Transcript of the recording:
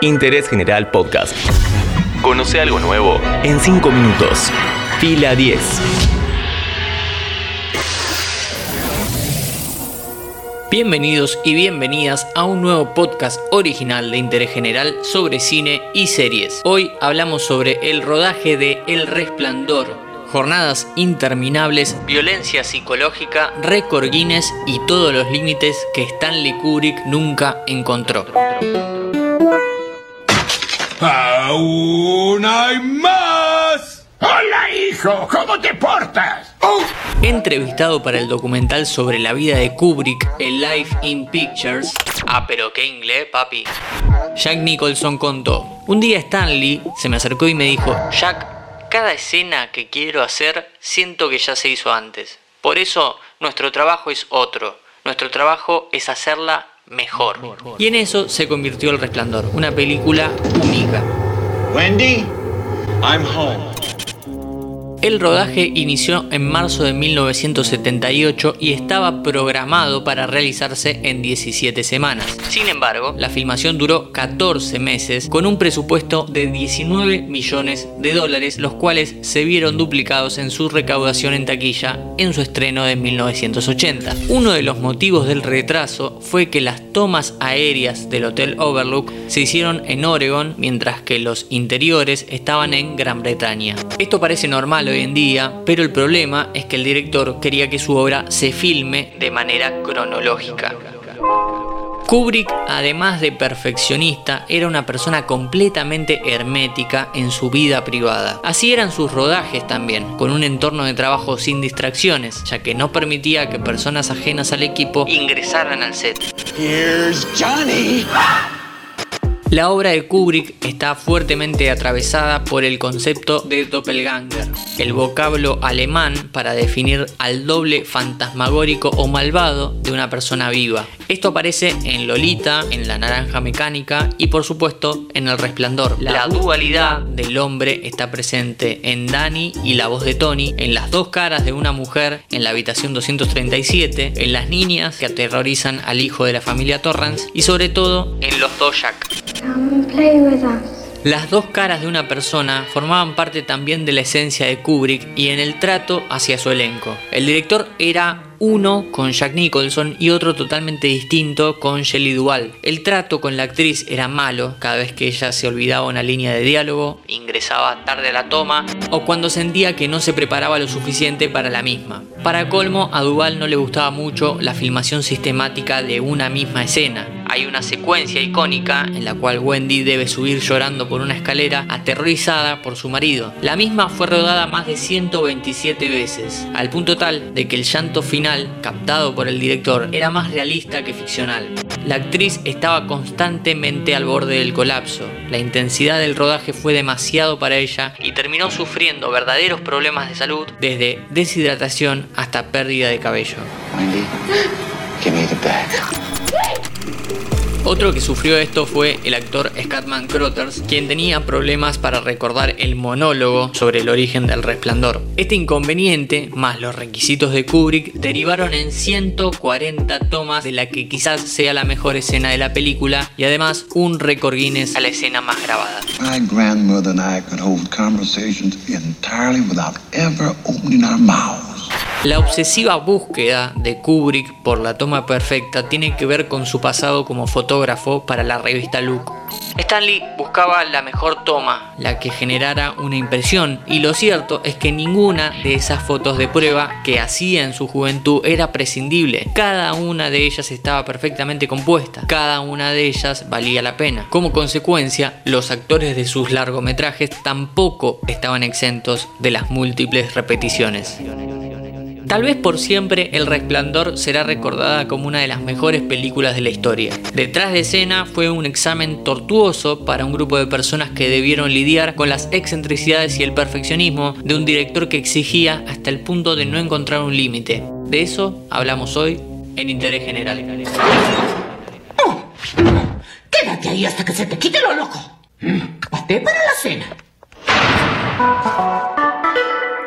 Interés General Podcast. Conoce algo nuevo en 5 minutos. Fila 10. Bienvenidos y bienvenidas a un nuevo podcast original de interés general sobre cine y series. Hoy hablamos sobre el rodaje de El Resplandor, jornadas interminables, violencia psicológica, récord Guinness y todos los límites que Stanley Kubrick nunca encontró. ¡Aún hay más! Hola, hijo, ¿cómo te portas? ¡Oh! Entrevistado para el documental sobre la vida de Kubrick, el Life in Pictures. Ah, pero qué inglés, papi. Jack Nicholson contó: Un día Stanley se me acercó y me dijo: Jack, cada escena que quiero hacer siento que ya se hizo antes. Por eso nuestro trabajo es otro. Nuestro trabajo es hacerla mejor. Y en eso se convirtió El Resplandor, una película única. Wendy, I'm home. El rodaje inició en marzo de 1978 y estaba programado para realizarse en 17 semanas. Sin embargo, la filmación duró 14 meses con un presupuesto de 19 millones de dólares, los cuales se vieron duplicados en su recaudación en taquilla en su estreno de 1980. Uno de los motivos del retraso fue que las tomas aéreas del Hotel Overlook se hicieron en Oregon, mientras que los interiores estaban en Gran Bretaña. Esto parece normal hoy en día, pero el problema es que el director quería que su obra se filme de manera cronológica. Kubrick, además de perfeccionista, era una persona completamente hermética en su vida privada. Así eran sus rodajes también, con un entorno de trabajo sin distracciones, ya que no permitía que personas ajenas al equipo ingresaran al set. Here's Johnny. La obra de Kubrick está fuertemente atravesada por el concepto de doppelganger, el vocablo alemán para definir al doble fantasmagórico o malvado de una persona viva. Esto aparece en Lolita, en La Naranja Mecánica y por supuesto en El Resplandor. La dualidad del hombre está presente en Danny y la voz de Tony, en las dos caras de una mujer en la habitación 237, en las niñas que aterrorizan al hijo de la familia Torrance y sobre todo en los dos. Las dos caras de una persona formaban parte también de la esencia de Kubrick y en el trato hacia su elenco. El director era uno con Jack Nicholson y otro totalmente distinto con Shelley Duvall. El trato con la actriz era malo cada vez que ella se olvidaba una línea de diálogo, ingresaba tarde a la toma o cuando sentía que no se preparaba lo suficiente para la misma. Para colmo, a Duvall no le gustaba mucho la filmación sistemática de una misma escena. Hay una secuencia icónica en la cual Wendy debe subir llorando por una escalera aterrorizada por su marido. La misma fue rodada más de 127 veces, al punto tal de que el llanto final captado por el director era más realista que ficcional. La actriz estaba constantemente al borde del colapso. La intensidad del rodaje fue demasiado para ella y terminó sufriendo verdaderos problemas de salud desde deshidratación hasta pérdida de cabello. Wendy, give me. Otro que sufrió esto fue el actor Scatman Crothers, quien tenía problemas para recordar el monólogo sobre el origen del resplandor. Este inconveniente, más los requisitos de Kubrick, derivaron en 140 tomas de la que quizás sea la mejor escena de la película y además un récord Guinness a la escena más grabada. Grandmother. La obsesiva búsqueda de Kubrick por la toma perfecta tiene que ver con su pasado como fotógrafo para la revista Look. Stanley buscaba la mejor toma, la que generara una impresión, y lo cierto es que ninguna de esas fotos de prueba que hacía en su juventud era prescindible. Cada una de ellas estaba perfectamente compuesta, cada una de ellas valía la pena. Como consecuencia, los actores de sus largometrajes tampoco estaban exentos de las múltiples repeticiones. Tal vez por siempre El Resplandor será recordada como una de las mejores películas de la historia. Detrás de escena fue un examen tortuoso para un grupo de personas que debieron lidiar con las excentricidades y el perfeccionismo de un director que exigía hasta el punto de no encontrar un límite. De eso hablamos hoy en Interés General. Quédate ahí hasta que se te quite lo loco. Mm, para la cena.